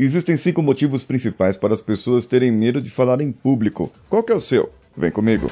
Existem cinco motivos principais para as pessoas terem medo de falar em público. Qual que é o seu? Vem comigo.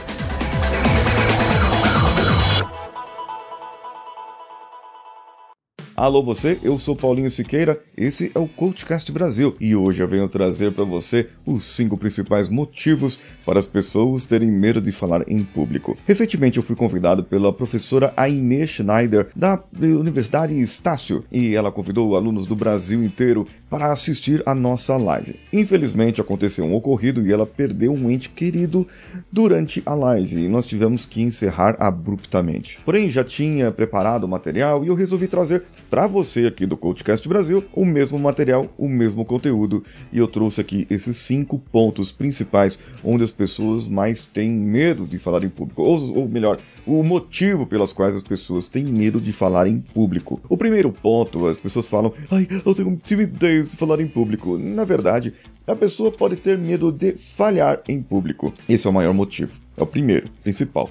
Alô você, eu sou Paulinho Siqueira, esse é o Coachcast Brasil e hoje eu venho trazer para você os cinco principais motivos para as pessoas terem medo de falar em público. Recentemente eu fui convidado pela professora Aine Schneider da Universidade Estácio e ela convidou alunos do Brasil inteiro para assistir a nossa live. Infelizmente aconteceu um ocorrido e ela perdeu um ente querido durante a live e nós tivemos que encerrar abruptamente. Porém já tinha preparado o material e eu resolvi trazer para você aqui do Coachcast Brasil o mesmo material, o mesmo conteúdo. E eu trouxe aqui esses cinco pontos principais onde as pessoas mais têm medo de falar em público. Ou, ou melhor, o motivo pelas quais as pessoas têm medo de falar em público. O primeiro ponto, as pessoas falam, ai, eu tenho timidez de falar em público. Na verdade, a pessoa pode ter medo de falhar em público. Esse é o maior motivo. É o primeiro, principal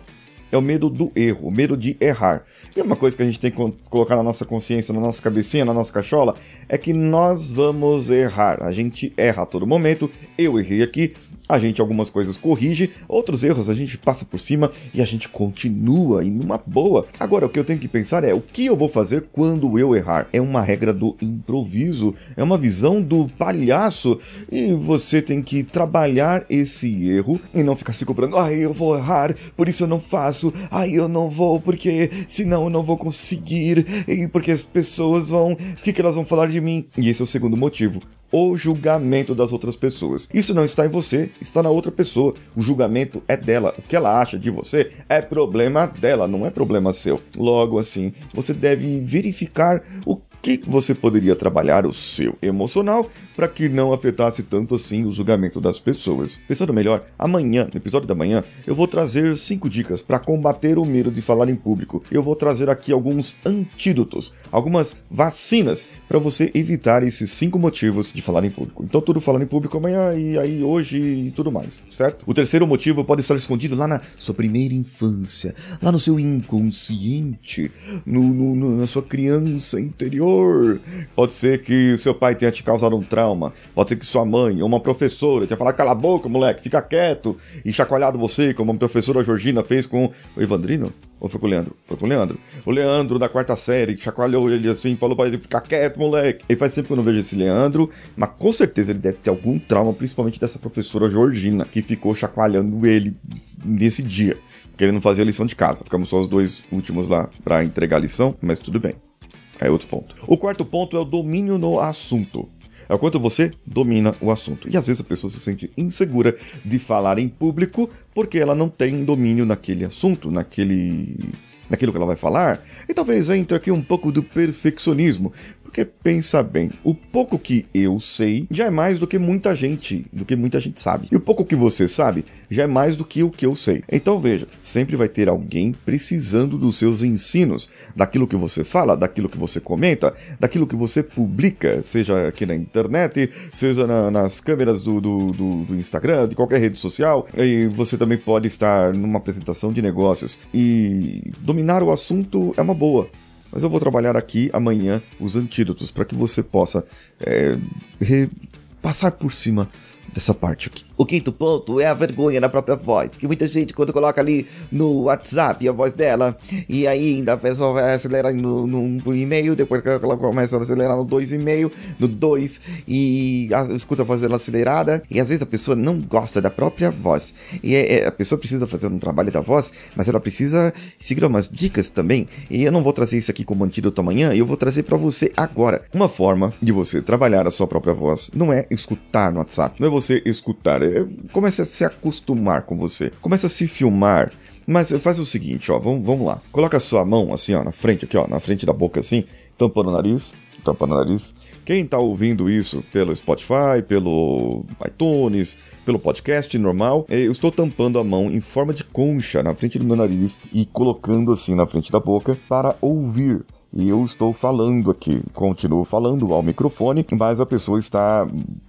é o medo do erro, o medo de errar. E uma coisa que a gente tem que colocar na nossa consciência, na nossa cabecinha, na nossa cachola, é que nós vamos errar. A gente erra a todo momento. Eu errei aqui, a gente algumas coisas corrige, outros erros a gente passa por cima e a gente continua em uma boa. Agora, o que eu tenho que pensar é o que eu vou fazer quando eu errar. É uma regra do improviso, é uma visão do palhaço e você tem que trabalhar esse erro e não ficar se cobrando. Ai, eu vou errar, por isso eu não faço. Ai, eu não vou, porque senão eu não vou conseguir. E porque as pessoas vão. O que, que elas vão falar de mim? E esse é o segundo motivo o julgamento das outras pessoas. Isso não está em você, está na outra pessoa. O julgamento é dela. O que ela acha de você é problema dela, não é problema seu. Logo assim, você deve verificar o que você poderia trabalhar o seu emocional para que não afetasse tanto assim o julgamento das pessoas. Pensando melhor, amanhã, no episódio da manhã, eu vou trazer cinco dicas para combater o medo de falar em público. Eu vou trazer aqui alguns antídotos, algumas vacinas para você evitar esses cinco motivos de falar em público. Então, tudo falando em público amanhã e aí hoje e tudo mais, certo? O terceiro motivo pode estar escondido lá na sua primeira infância, lá no seu inconsciente, no, no, na sua criança interior Pode ser que seu pai tenha te causado um trauma. Pode ser que sua mãe ou uma professora tenha falado: cala a boca, moleque, fica quieto. E chacoalhado você, como a professora Georgina fez com o Evandrino. Ou foi com o Leandro? Foi com o Leandro. O Leandro da quarta série, que chacoalhou ele assim, falou pra ele ficar quieto, moleque. E faz tempo que eu não vejo esse Leandro, mas com certeza ele deve ter algum trauma, principalmente dessa professora Georgina, que ficou chacoalhando ele nesse dia. Querendo fazer a lição de casa. Ficamos só os dois últimos lá para entregar a lição, mas tudo bem. É outro ponto. O quarto ponto é o domínio no assunto. É o quanto você domina o assunto. E às vezes a pessoa se sente insegura de falar em público porque ela não tem domínio naquele assunto, naquele naquilo que ela vai falar, e talvez entre aqui um pouco do perfeccionismo, porque pensa bem, o pouco que eu sei já é mais do que muita gente, do que muita gente sabe. E o pouco que você sabe já é mais do que o que eu sei. Então veja, sempre vai ter alguém precisando dos seus ensinos, daquilo que você fala, daquilo que você comenta, daquilo que você publica, seja aqui na internet, seja na, nas câmeras do, do, do, do Instagram, de qualquer rede social. E você também pode estar numa apresentação de negócios. E dominar o assunto é uma boa mas eu vou trabalhar aqui amanhã os antídotos para que você possa é, passar por cima dessa parte aqui. O quinto ponto é a vergonha da própria voz, que muita gente quando coloca ali no WhatsApp a voz dela, e aí ainda a pessoa vai acelerar no, no e-mail, depois que ela começa a acelerar no 2,5, no 2, e a, escuta a voz dela acelerada, e às vezes a pessoa não gosta da própria voz. E é, é, a pessoa precisa fazer um trabalho da voz, mas ela precisa seguir umas dicas também. E eu não vou trazer isso aqui como antídoto amanhã, eu vou trazer para você agora. Uma forma de você trabalhar a sua própria voz não é escutar no WhatsApp, não é você escutar é, comece a se acostumar com você. Comece a se filmar. Mas faz o seguinte, ó, vamos, vamos lá. Coloca a sua mão assim, ó, na frente, aqui, ó, na frente da boca assim, tampando o nariz, tampando o nariz. Quem tá ouvindo isso pelo Spotify, pelo iTunes, pelo podcast normal, eu estou tampando a mão em forma de concha na frente do meu nariz e colocando assim na frente da boca para ouvir e eu estou falando aqui, continuo falando ao microfone, mas a pessoa está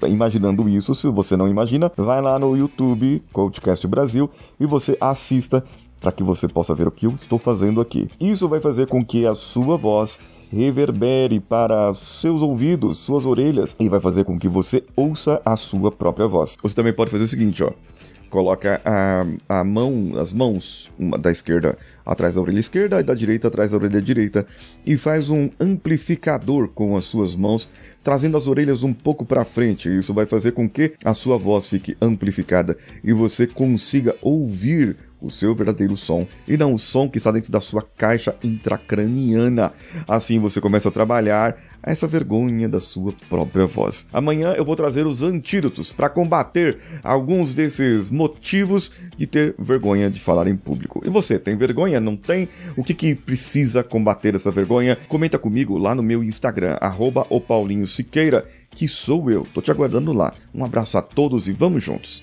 imaginando isso. Se você não imagina, vai lá no YouTube, Coachcast Brasil, e você assista para que você possa ver o que eu estou fazendo aqui. Isso vai fazer com que a sua voz reverbere para seus ouvidos, suas orelhas e vai fazer com que você ouça a sua própria voz. Você também pode fazer o seguinte, ó coloca a, a mão, as mãos da esquerda atrás da orelha esquerda e da direita atrás da orelha direita e faz um amplificador com as suas mãos, trazendo as orelhas um pouco para frente. Isso vai fazer com que a sua voz fique amplificada e você consiga ouvir o seu verdadeiro som e não o som que está dentro da sua caixa intracraniana. Assim você começa a trabalhar essa vergonha da sua própria voz. Amanhã eu vou trazer os antídotos para combater alguns desses motivos de ter vergonha de falar em público. E você, tem vergonha? Não tem? O que, que precisa combater essa vergonha? Comenta comigo lá no meu Instagram, arroba que sou eu. Tô te aguardando lá. Um abraço a todos e vamos juntos.